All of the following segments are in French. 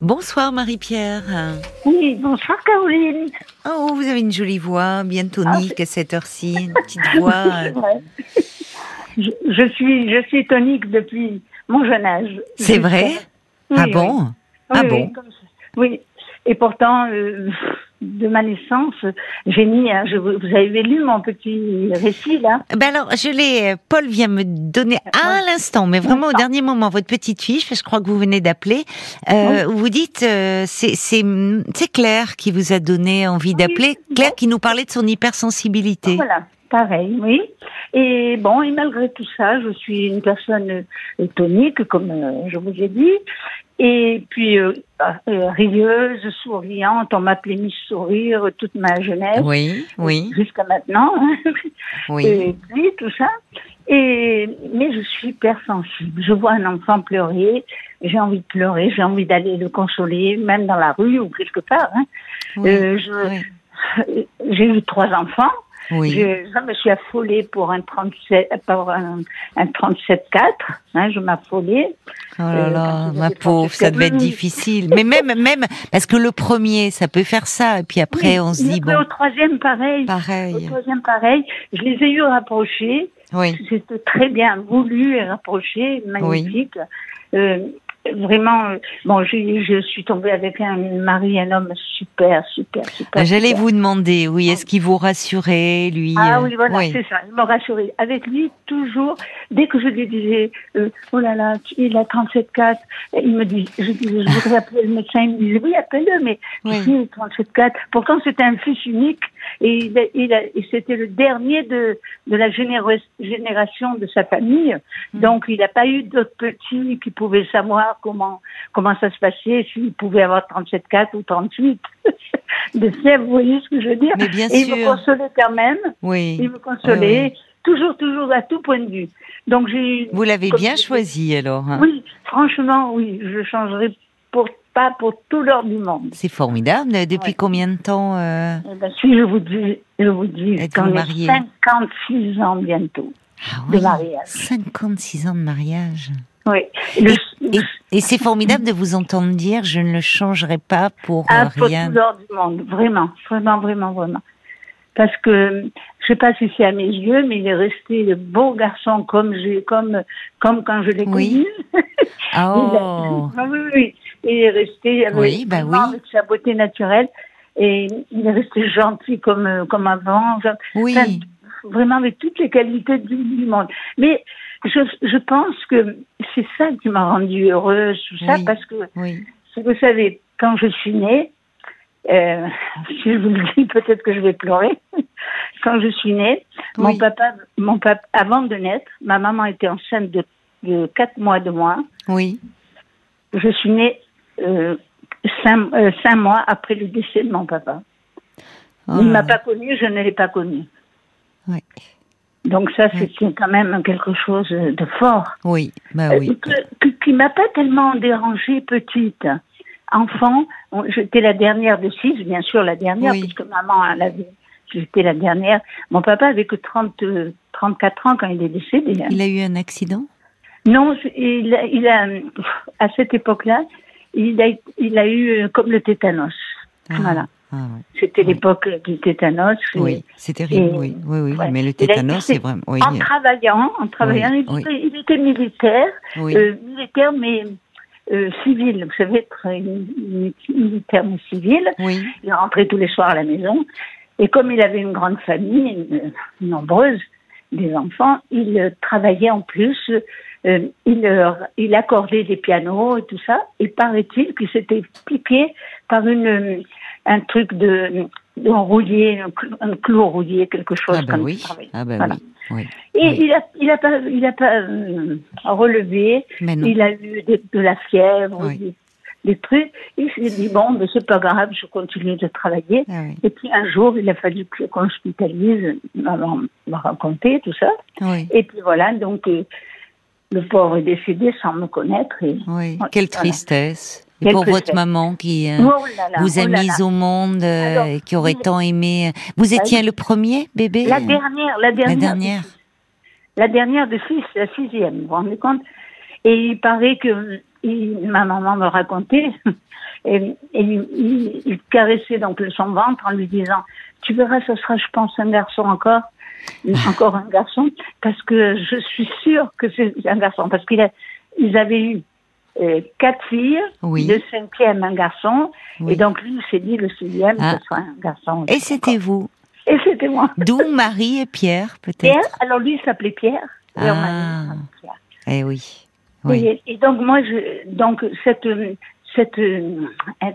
Bonsoir Marie-Pierre. Oui, bonsoir Caroline. Oh, vous avez une jolie voix, bien tonique à cette heure-ci, une petite voix. C'est vrai. Je, je suis, je suis tonique depuis mon jeune âge. C'est vrai? Oui, Ah bon? Oui, Ah oui, bon? comme. Oui. Et pourtant, euh, de ma naissance, j'ai mis, hein, je, vous avez lu mon petit récit là? Ben alors, je l'ai. Paul vient me donner à l'instant, mais vraiment au dernier moment, votre petite fiche, je crois que vous venez d'appeler. Euh, où Vous dites, euh, c'est Claire qui vous a donné envie d'appeler. Claire qui nous parlait de son hypersensibilité. Voilà, pareil, oui. Et bon, et malgré tout ça, je suis une personne euh, tonique, comme euh, je vous ai dit. Et puis, euh, euh, rieuse, souriante, on m'appelait Miss Sourire toute ma jeunesse. Oui, oui, Jusqu'à maintenant. oui. Et puis, tout ça. Et, mais je suis hypersensible. Je vois un enfant pleurer, j'ai envie de pleurer, j'ai envie d'aller le consoler, même dans la rue ou quelque part. hein. Oui, Euh, je- oui, j'ai eu trois enfants. Oui. Je, je me suis affolée pour un 37, pour un, un 37-4. Hein, je m'affolais. Oh là Euh, là, ma pauvre, ça devait être difficile. Mais même, même, parce que le premier, ça peut faire ça, et puis après, Oui, on se dit bon, Au troisième, pareil. Au pareil. troisième, pareil. Je les ai eu rapprochés. Oui, C'était très bien voulu et rapproché, magnifique. Euh, vraiment, euh, bon, je, je suis tombée avec un mari, un homme super, super, super. j'allais super. vous demander, oui, est-ce qu'il vous rassurait, lui Ah euh, oui, voilà, c'est ça. Il m'a rassuré. Avec lui, toujours, dès que je lui disais, euh, oh là là, il a 37,4, il me dit, je, je voudrais appeler le médecin, il me disait, oui, appelle-le, mais Oui. tu sais, 37,4. Pourtant, c'était un fils unique et, il a- il a- et c'était le dernier de, de la génération de sa famille. Mm. Donc, il n'a pas eu d'autres petits qui pouvaient savoir comment, comment ça se passait, s'il pouvait avoir 37,4 ou 38 de fièvre, vous voyez ce que je veux dire? Mais bien Et il me sûr. consolait quand même. Oui, Il me consolait, toujours, toujours à tout point de vue. Donc j'ai. vous l'avez bien choisi alors. hein. Oui, franchement, oui, je changerai pour pas pour tout l'or du monde. C'est formidable. Depuis Ouais. combien de temps euh, Eh ben, si je vous dis, je vous dis, Êtes-vous qu'on est mariée 56 ans bientôt ah de mariage. 56 ans de mariage. Oui. Le- Et, et c'est formidable de vous entendre dire je ne le changerai pas pour euh, ah, pour rien. tout l'or du monde, vraiment, vraiment, vraiment, vraiment. Parce que je sais pas si c'est à mes yeux, mais il est resté le beau garçon comme j'ai, comme, comme quand je l'ai Oui. connu. Ah, Oh, Ah oui, oui, oui. Il est resté avec, Oui, bah oui. avec sa beauté naturelle et il est resté gentil comme, euh, comme avant. Enfin, oui, vraiment avec toutes les qualités du, du monde. Mais je, je pense que c'est ça qui m'a rendue heureuse, tout ça, Oui. parce que, oui. vous savez, quand je suis née, euh, si je vous le dis, peut-être que je vais pleurer. Quand je suis née, mon papa, mon papa, avant de naître, ma maman était enceinte de, de 4 mois de moi. Oui. Je suis née euh, cinq, euh, cinq mois après le décès de mon papa. Oh Il ne m'a pas connue, je ne l'ai pas connu. Oui. Donc ça, Oui. c'est quand même quelque chose de fort. Oui, bah Euh, oui. que- que- qui m'a pas tellement dérangée petite. Enfant, j'étais la dernière de six, bien sûr la dernière, Oui. puisque maman, elle avait, j'étais la dernière. Mon papa avait que 30, euh, 34 ans quand il est décédé. hein. Il a eu un accident? Non, c'est- il a, il a, à cette époque-là, il a, il a eu euh, comme le tétanos. Ah, Voilà. ah ouais. C'était Oui. l'époque du tétanos. et- Oui, c'est terrible, et- oui. Oui, oui, ouais. mais le tétanos, c'est vraiment. Oui, En travaillant, en travaillant, il, était, il était militaire, euh, militaire mais euh, civil. Vous savez, très mi- militaire mais civil. Il rentrait tous les soirs à la maison. Et comme il avait une grande famille, euh, nombreuse, des enfants, il euh, travaillait en plus. Euh, il, euh, il accordait des pianos et tout ça. Et paraît-il qu'il s'était piqué par une, euh, un truc de, un, clou- un clou quelque chose ah bah comme oui, ça. ah bah Voilà. oui, oui. Et Oui. il a, il a pas, il a pas euh, relevé. Mais non. Il a eu de la fièvre, des, des trucs. Il s'est dit bon, mais c'est pas grave, je continue de travailler. Ah. Et puis un jour, il a fallu qu'on hospitalise. Maman m'a raconté tout ça. Oui, Et puis voilà, donc euh, le pauvre est décédé sans me connaître. Et... oui. Ouais, Quelle voilà. tristesse. Et pour votre maman qui euh, Oh là là, vous a oh là mise au monde euh, Alors, et qui aurait tant aimé. Vous étiez oui. le premier bébé La dernière, la dernière. La dernière. La dernière de six, la sixième, vous vous rendez compte? Et il paraît que il- ma maman me racontait Et, il, il, caressait donc son ventre en lui disant Tu verras, ce sera, je pense, un garçon encore. Encore un garçon, parce que je suis sûre que c'est un garçon, parce qu'ils avaient eu euh, quatre filles, oui. le cinquième un garçon, et donc lui il s'est dit le sixième ah. ce sera un garçon. Et c'était vous Et c'était moi. D'où Marie et Pierre peut-être. Pierre, alors lui il s'appelait Pierre. Et ah. Pierre. Eh oui. oui. Et, donc moi je, donc cette cette euh,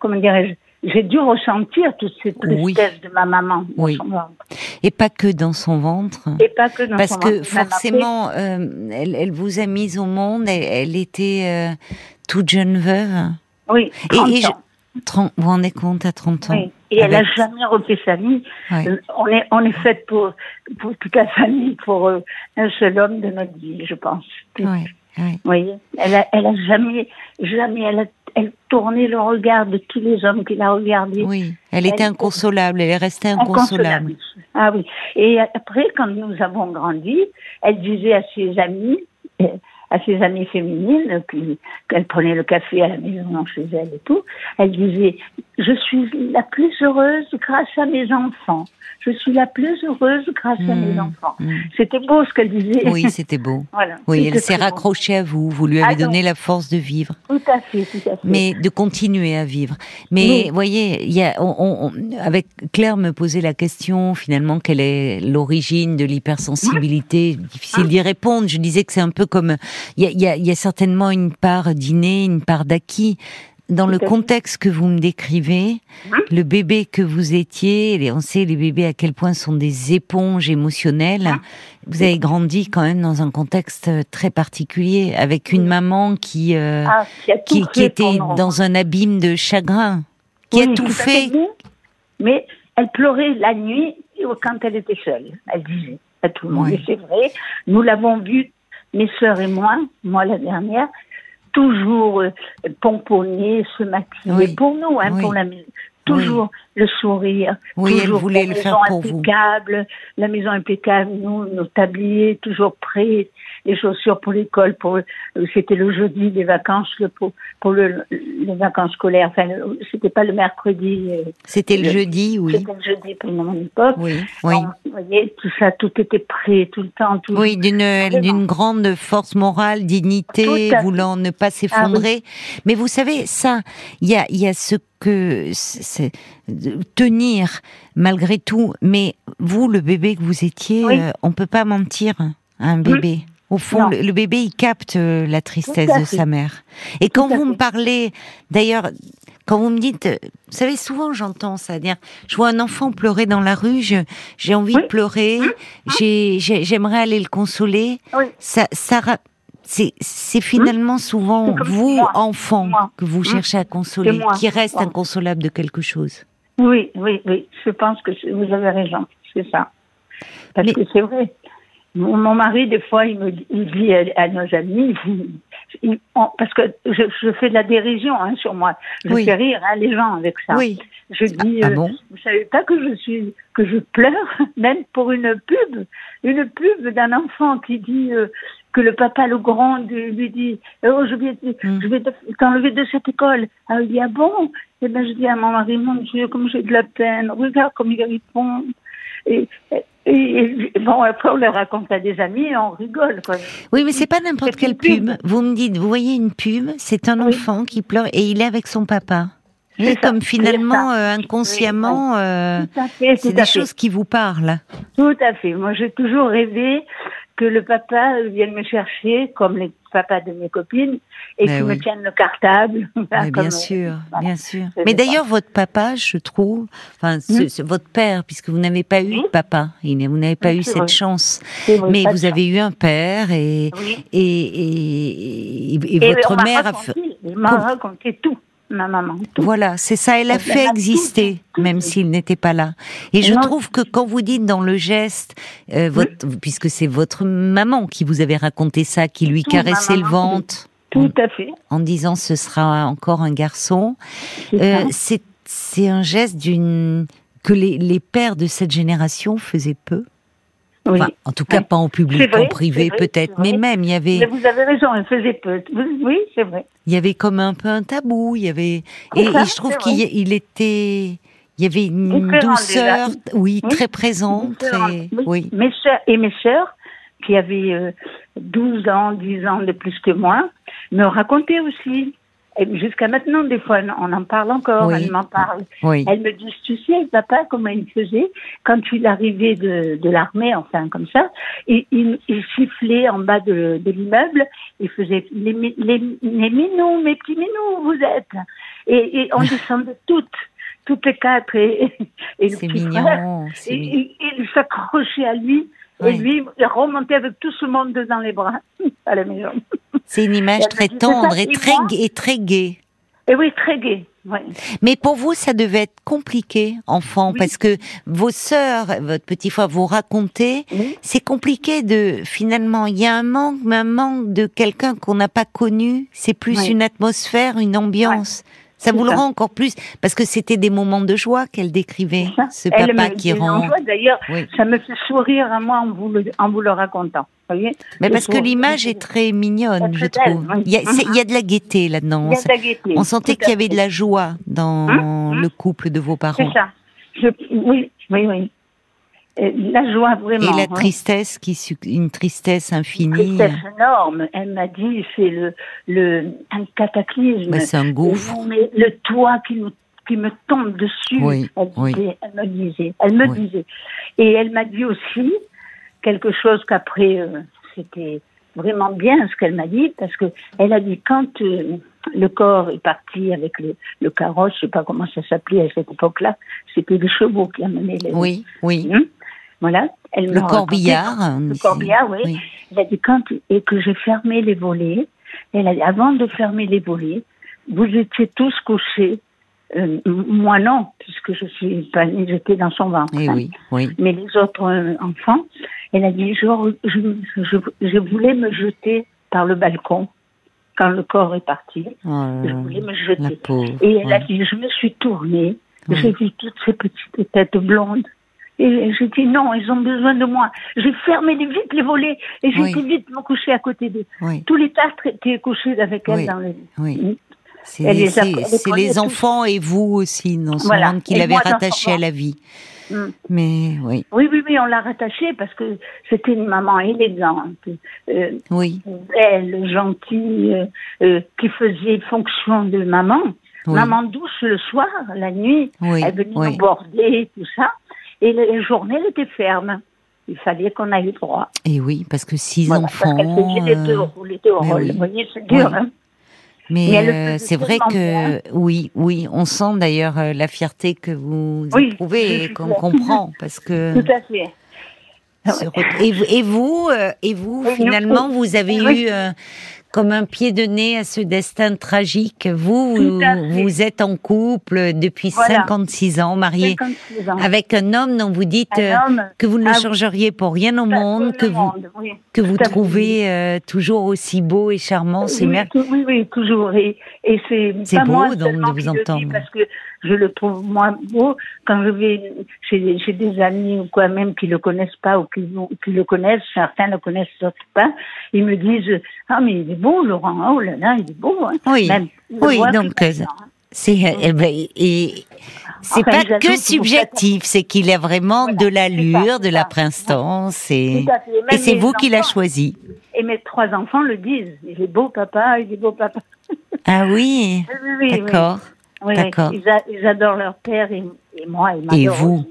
comment dirais-je j'ai dû ressentir toute cette tristesse de ma maman dans oui. son ventre. Et pas que dans son ventre. Et pas que dans Parce son que ventre. forcément, euh, elle, elle, vous a mise au monde, elle, elle était euh, toute jeune veuve. Oui, 30 et, et ans. Je, 30, vous vous rendez compte à 30 ans Oui. Et elle n'a jamais refait sa vie. Ouais. Euh, on est, on est fait pour, pour toute la famille, pour euh, un seul homme de notre vie, je pense. Ouais. Vous voyez, elle a, elle a jamais, jamais, elle a, elle tournait le regard de tous les hommes qui la regardaient. Oui, elle était inconsolable, elle est restée inconsolable. Ah oui. Et après, quand nous avons grandi, elle disait à ses amis, à ses amies féminines, qu'elle prenait le café à la maison chez elle et tout, elle disait, je suis la plus heureuse grâce à mes enfants. Je suis la plus heureuse grâce mmh, à mes enfants. Mmh. C'était beau ce qu'elle disait. Oui, c'était beau. voilà. Oui, elle s'est raccrochée à vous. Vous lui avez ah, donné la force de vivre. Tout à fait, tout à fait. Mais de continuer à vivre. Mais vous voyez, y a, on, on, avec Claire me posait la question finalement quelle est l'origine de l'hypersensibilité? Mmh. Difficile d'y répondre. Je disais que c'est un peu comme il y a, y, a, y a certainement une part d'inné, une part d'acquis dans le contexte que vous me décrivez, le bébé que vous étiez, on sait les bébés à quel point sont des éponges émotionnelles. Vous avez grandi quand même dans un contexte très particulier, avec une maman qui euh, ah, qui, qui, qui était dans un abîme de chagrin, qui oui, a tout fait. Mais elle pleurait la nuit quand elle était seule. Elle disait à tout le monde. Et c'est vrai, nous l'avons vu, mes sœurs et moi, moi la dernière, toujours euh, pomponner, se maquiller Oui. pour nous, hein, Oui. pour la maison. Toujours le sourire, Oui, elle toujours voulait la le maison faire pour vous. impeccable, la maison impeccable, nous, nos tabliers toujours prêts, les chaussures pour l'école, pour euh, c'était le jeudi des vacances, le, pour, pour le, les vacances scolaires, enfin c'était pas le mercredi, euh, C'était le Le- jeudi, oui. c'était le jeudi pour mon époque. Oui, oui. Vous voyez, tout ça, tout était prêt, tout le temps, tout. Oui, d'une Vraiment. d'une grande force morale, dignité, voulant ne pas s'effondrer. Mais vous savez, ça, il y a, il y a ce que c'est tenir malgré tout. Mais vous, le bébé que vous étiez, Oui. euh, on peut pas mentir à un bébé. Au fond, le, le bébé, il capte euh, la tristesse de sa mère. Et quand vous me parlez, d'ailleurs, quand vous me dites, euh, vous savez, souvent j'entends ça, dire, je vois un enfant pleurer dans la rue, j'ai envie de pleurer, j'ai- j'ai- j'aimerais aller le consoler. Oui. Ça, c'est, c'est finalement souvent vous, moi. enfant, Moi. que vous Hum. cherchez à consoler, qui reste Moi. inconsolable de quelque chose. Oui, oui, oui. Je pense que vous avez raison. C'est ça. Parce Mais- que c'est vrai. Mon, mon mari, des fois, il me dit- il dit à, à nos amis, il- il- on- parce que je, je fais de la dérision hein, sur moi. Je Oui. fais rire hein, les gens avec ça. Oui. Je dis, Ah euh, bon? vous savez pas que je suis, que je pleure, même pour une pub, une pub d'un enfant qui dit euh, que le papa le gronde, lui dit, oh je vais, Mm. je vais te- t'enlever de cette école. Ah, il dit ah bon? Et ben je dis à mon mari, mon Dieu, comme j'ai de la peine. Regarde comme il répond. Et, et, et bon après on le raconte à des amis et on rigole quoi. Oui, mais c'est pas n'importe quelle pub. pub. Vous me dites, vous voyez une pub, c'est un Oui. enfant qui pleure et il est avec son papa. C'est comme finalement, euh, inconsciemment, euh, c'est des fait. choses qui vous parlent. Tout à fait. Moi, j'ai toujours rêvé que le papa vienne me chercher, comme les papas de mes copines, et Mais qu'il oui. me tienne le cartable. Comme, bien sûr, voilà. bien sûr. Mais d'ailleurs, votre papa, je trouve, enfin, ce- Hmm? ce- votre père, puisque vous n'avez pas eu de papa, vous n'avez pas Oui, eu cette vrai. chance. Mais vous avez eu un père et et, et, et- votre mère a fait. il m'a raconté tout, ma maman. Tout. Voilà, c'est ça. Elle a fait exister, tout, tout, même s'il n'était pas là. Et je Non. trouve que quand vous dites dans le geste, euh, votre, puisque c'est votre maman qui vous avait raconté ça, qui lui caressait le ventre Tout à fait. en disant ce sera encore un garçon, C'est euh, un geste d'une que les, les pères de cette génération faisaient peu. Oui. Enfin, en tout cas, pas en public, vrai, en privé peut-être, mais même il y avait. Mais vous avez raison, elle faisait peu. Oui, c'est vrai. Il y avait comme un peu un tabou. Il y avait et, ça, et je trouve qu'il était. Il y avait une Différent douceur, oui, Oui. très présente. Oui. oui. Mes soeurs et mes sœurs, qui avaient euh, 12 ans, 10 ans de plus que moi, me racontaient aussi. Et jusqu'à maintenant, des fois, on en parle encore, Oui. elles m'en parlent. oui. Elles me disent, tu sais, papa, comment il faisait quand il arrivait de, de l'armée, enfin comme ça, il, il, il sifflait en bas de, de l'immeuble, il faisait les, les, les minous, mes petits minous, vous êtes. Et, et on descendait toutes, toutes les quatre, et, et le C'est petit mignon. et, et- et il s'accrochait à lui, et Oui. lui, il remontait avec tout ce monde dans les bras à la maison. C'est une image très tendre et et très, et très gaie. Et oui, très gai. Ouais. Mais pour vous, ça devait être compliqué, enfant, Oui. parce que vos sœurs, votre petit frère, vous racontaient, Oui. c'est compliqué de, finalement, il y a un manque, mais un manque de quelqu'un qu'on n'a pas connu. C'est plus une atmosphère, une ambiance. Ça vous le rend encore plus, parce que c'était des moments de joie qu'elle décrivait, ce elle papa me qui rend. D'ailleurs, Oui. ça me fait sourire à moi en vous le, en vous le racontant. Voyez Mais parce que l'image est très mignonne, je trouve. Il y a, c'est- il y a de la gaieté là-dedans. On sentait qu'il y avait de la joie dans Hein? Le couple de vos parents. C'est ça. Je, oui, oui, oui. La joie, vraiment. Et la hein. tristesse, qui une tristesse infinie. tristesse énorme. Elle m'a dit, c'est le, le, un cataclysme. Bah, c'est un gouffre. Mais le toit qui me, qui me tombe dessus. Oui, elle, oui. disait, elle me disait. Elle me Oui. disait. Et elle m'a dit aussi quelque chose qu'après, euh, c'était vraiment bien ce qu'elle m'a dit, parce que elle a dit quand euh, le corps est parti avec le, le carrosse, je sais pas comment ça s'appelait à cette époque-là, c'était les chevaux qui amenaient les. Oui, oui. Hum, Voilà. Elle Le raconté- corbillard. Le corbillard, oui. Elle a dit quand et que j'ai fermé les volets. Elle a dit avant de fermer les volets, vous étiez tous couchés. Euh, moi non, puisque je suis pas j'étais dans son ventre. Eh hein. oui, oui. Mais les autres euh, enfants, elle a dit je, je, je, je voulais me jeter par le balcon quand le corps est parti. Oh Je voulais me jeter. pauvre. Et elle a dit, je me suis tournée, Oui. j'ai vu toutes ces petites têtes blondes. Et j'ai dit, non, ils ont besoin de moi. J'ai fermé les- vite les volets et j'ai Oui. vite me coucher à côté d'eux. Oui, Tous les quatre étaient couchés avec elle Oui. dans le lit. oui. C'est les enfants et vous aussi dans ce Voilà. monde qu'il Et avait moi dans son rattaché à la vie. Mm. Mais oui, Oui, oui, oui, on l'a rattachée parce que c'était une maman élégante, euh, oui, belle, gentille, euh, euh, qui faisait fonction de maman. oui. Maman douce le soir, la nuit, Oui, elle venait oui. nous border, tout ça. Et les journées, elle était ferme. Il fallait qu'on aille droit. Et oui, parce que six Voilà, enfants. Parce les deux, euh, les deux mais rôles. oui. Vous voyez, c'est dur. Oui. Hein Mais, euh, c'est vrai que oui, oui, on sent d'ailleurs euh, la fierté que vous Oui, éprouvez et qu'on comprend parce que Tout à fait. et, vous- et vous et finalement vous avez eu comme un pied de nez à ce destin tragique. Vous vous êtes en couple depuis Voilà. 56 ans, marié 56 ans. avec un homme dont vous dites euh, homme, que vous ne ah changeriez pour rien au monde, que vous oui. que vous trouvez euh, toujours aussi beau et charmant. C'est oui, mer- oui, oui, toujours. Et, et c'est pas beau, moi donc, de vous entendre. Parce que je le trouve moi beau quand je vais chez, chez des amis ou quoi même qui le connaissent pas ou qui, qui le connaissent, certains le connaissent, d'autres pas. Ils me disent ah mais il est beau Laurent, oh là là il est beau. Hein. Oui, Même, oui, donc, euh, hein. C'est eh ben, et c'est Enfin, pas que subjectif, c'est qu'il a vraiment Voilà, de l'allure, de la prestance et c'est vous qui l'a choisi. Et mes trois enfants le disent. Il est beau papa, il est beau papa. Ah oui, Oui, oui, oui, d'accord. oui. Oui, d'accord. Ils, adorent leur père et, et moi. Ils Et vous.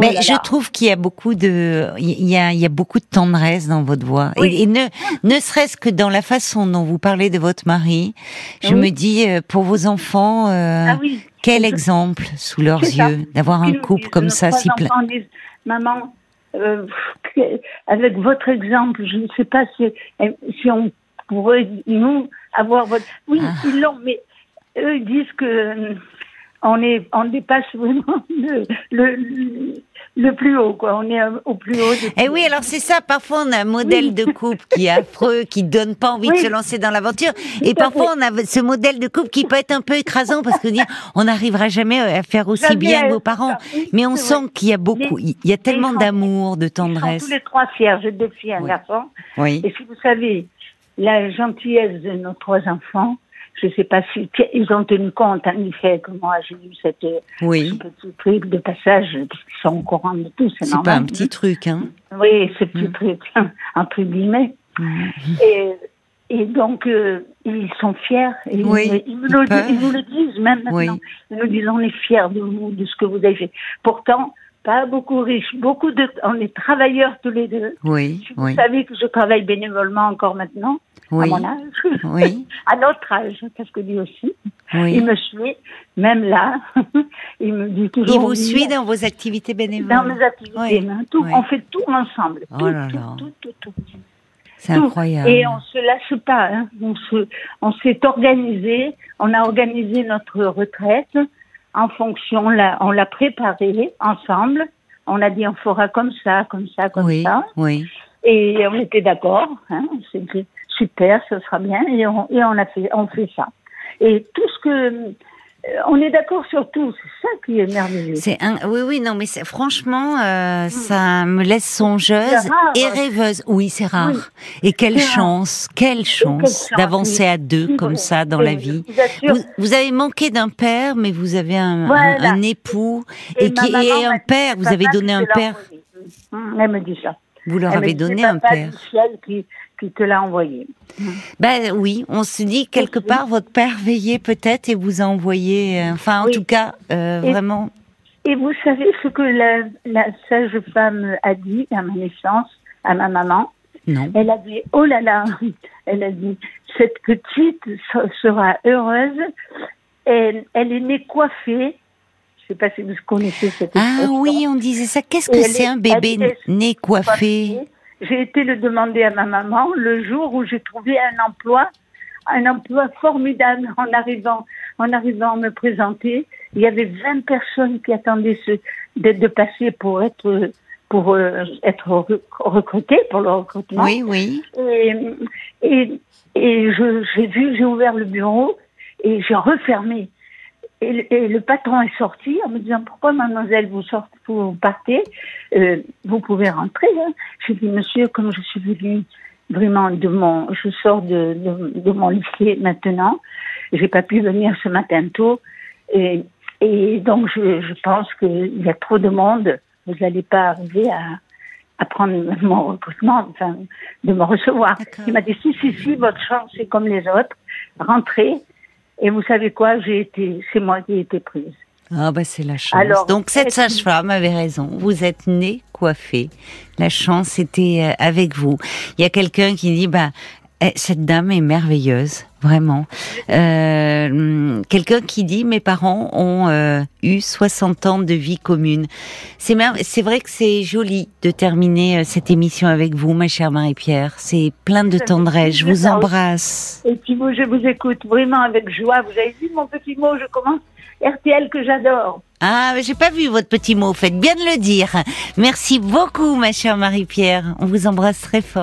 Mais oh je trouve qu'il y a beaucoup de, il y a, il y a beaucoup de tendresse dans votre voix. Oui. Et, et ne, ne serait-ce que dans la façon dont vous parlez de votre mari, je Oui. me dis, euh, pour vos enfants, euh, Ah quel exemple sous leurs yeux d'avoir un couple comme ça si plein. Maman, euh, avec votre exemple, je ne sais pas si, si on pourrait, nous, avoir votre. Oui, Ah. ils l'ont, mais eux ils disent que euh, on, est, on dépasse vraiment le, le, plus haut, quoi. On est euh, au plus haut. de- Eh oui, alors c'est ça. Parfois, on a un modèle Oui. de couple qui est affreux, qui donne pas envie de se lancer dans l'aventure. Et parfois, on a ce modèle de couple qui peut être un peu écrasant parce que on n'arrivera jamais à faire aussi bien que vos parents. Oui, Mais on sent qu'il y a beaucoup, il y a tellement d'amour, de Ils sont tendresse. tous les trois fiers. J'ai deux filles, un garçon. Oui. Et si vous savez la gentillesse de nos trois enfants, je sais pas si ils ont tenu compte en effet que moi j'ai eu cette Oui. ce petit truc de passage parce qu'ils sont au courant de tout, c'est C'est normal. pas un petit truc, hein. Oui, ce petit Mm. truc entre guillemets. Mm. Et, et donc, euh, ils sont fiers. Et Oui, ils, ils nous le, peuvent. ils nous le disent même maintenant. Oui. Ils nous disent on est fiers de vous, de ce que vous avez fait. Pourtant, pas beaucoup riches, beaucoup de. On est travailleurs tous les deux. Oui, Vous oui, savez que je travaille bénévolement encore maintenant, oui, à mon âge, oui, à notre âge, parce que lui aussi. Il oui. me suit, même là. il me dit toujours. Il vous suit dans vos activités dans bénévoles. mes activités. Oui, hein, tout. On fait tout ensemble. Oh tout, là tout, là. tout, tout, tout. C'est incroyable. Et on se lâche pas. Hein. On se, on s'est organisé. On a organisé notre retraite en fonction. Là, on l'a préparée ensemble. On a dit on fera comme ça, comme ça, comme Oui, ça. oui. Et on était d'accord. Hein. On s'est dit super, ce sera bien. Et on, et on a fait, on fait ça. Et tout ce que, on est d'accord sur tout. C'est ça qui est merveilleux. C'est un... Oui, oui, non, mais c'est- franchement, euh, ça me laisse songeuse et rêveuse. Oui, c'est rare. Oui. Et quelle rare. chance, quelle chance d'avancer oui. à deux Oui, comme ça dans la vie. vous avez manqué d'un père, mais vous avez un, un- Voilà. un époux Et qui est un père. Vous avez donné un père. Hum, Elle me dit ça. Vous leur Elle avez donné un père. du ciel qui, qui te l'a envoyé. Ben oui, on se dit quelque part votre père veillait peut-être et vous a envoyé. euh, Enfin, en Oui. tout cas, euh, Et- vraiment. Et vous savez ce que la, la sage femme a dit à ma naissance, à ma maman? Non. Elle a dit, oh là là, elle a dit, cette petite se- sera heureuse. Elle, elle est née coiffée. Je sais pas si vous connaissez cette Ah expression. oui, on disait ça. Qu'est-ce que c'est est- un bébé né coiffé? J'ai été le demander à ma maman le jour où j'ai trouvé un emploi, un emploi formidable en arrivant, en arrivant à me présenter. Il y avait 20 personnes qui attendaient ce, de, de passer pour être, pour euh, être re- recrutées pour le recrutement. Oui, oui. Et, et, et j'ai vu, j'ai ouvert le bureau et j'ai refermé. Et, le- et le patron est sorti en me disant pourquoi mademoiselle vous sortez, vous partez, Euh, vous pouvez rentrer. Hein. J'ai dit monsieur comme je suis venue vraiment de mon, je sors de, de, de mon lycée maintenant, j'ai pas pu venir ce matin tôt et, et donc je, je pense qu'il y a trop de monde, vous n'allez pas arriver à, à prendre mon recrutement, enfin de me recevoir. Il m'a dit si si si votre chance c'est comme les autres, rentrez. Et vous savez quoi, j'ai été, c'est moi qui ai été prise. Ah bah c'est la chance. Alors, Donc cette sage-femme avait raison. Vous êtes né coiffé. La chance était euh, avec vous. Il y a quelqu'un qui dit bah eh, cette dame est merveilleuse, vraiment. Euh, quelqu'un qui dit mes parents ont euh, eu 60 ans de vie commune. C'est c'est vrai que c'est joli de terminer euh, cette émission avec vous, ma chère Marie-Pierre. C'est plein de tendresse. Je vous embrasse. Et puis vous, je vous écoute vraiment avec joie. Vous avez vu mon petit mot, je commence RTL que j'adore. Ah, mais j'ai pas vu votre petit mot. Faites bien de le dire. Merci beaucoup, ma chère Marie-Pierre. On vous embrasse très fort.